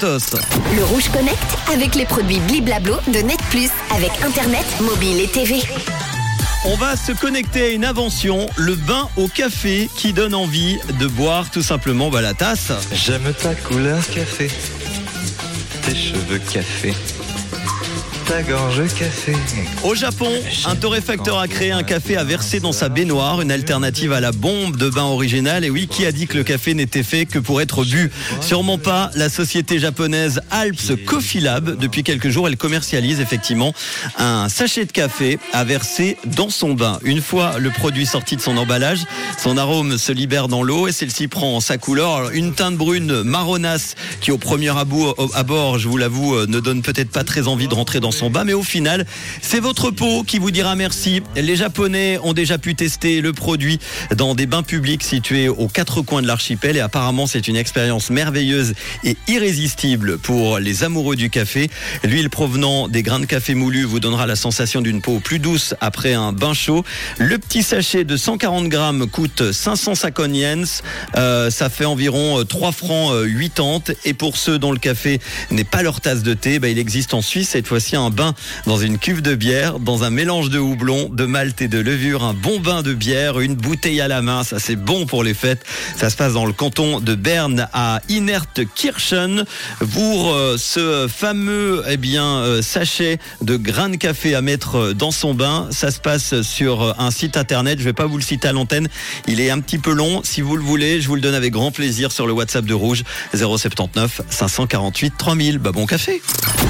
Le Rouge Connect avec les produits Bliblablo de Net Plus avec Internet, mobile et TV. On va se connecter à une invention, le bain au café qui donne envie de boire tout simplement bah, la tasse. J'aime ta couleur café, tes cheveux café, ta gorge café. Au Japon, un torréfacteur a créé un café à verser dans sa baignoire, une alternative à la bombe de bain originale. Et oui, qui a dit que le café n'était fait que pour être bu? Sûrement pas. La société japonaise Alps Coffee Lab, depuis quelques jours, elle commercialise effectivement un sachet de café à verser dans son bain. Une fois le produit sorti de son emballage, son arôme se libère dans l'eau et celle-ci prend sa couleur. Une teinte brune marronasse qui au premier abord, je vous l'avoue, euh, ne donne peut-être pas très envie de rentrer dans son bain, mais au final, c'est votre peau qui vous dira merci. Les Japonais ont déjà pu tester le produit dans des bains publics situés aux quatre coins de l'archipel et apparemment c'est une expérience merveilleuse et irrésistible pour les amoureux du café. L'huile provenant des grains de café moulu vous donnera la sensation d'une peau plus douce après un bain chaud. Le petit sachet de 140 grammes coûte 550 yens. Euh, ça fait environ euh, 3 francs euh, 80. Et pour ceux dont le café n'est pas leur tasse de thé, bah, il existe en Suisse cette fois-ci un bain dans une cuve de bière, dans un mélange de houblon, de malt et de levure, un bon bain de bière, une bouteille à la main. Ça c'est bon pour les fêtes. Ça se passe dans le canton de Berne à Inertkirchen. Pour euh, ce fameux eh bien euh, sachet de grains de café à mettre euh, dans son bain, ça se passe sur un site internet. Je vais pas vous le citer à l'antenne. Il est un petit peu long. Si vous le voulez, je vous le donne avec grand plaisir sur le WhatsApp de Rouge 079 548 3000. Bah bon café.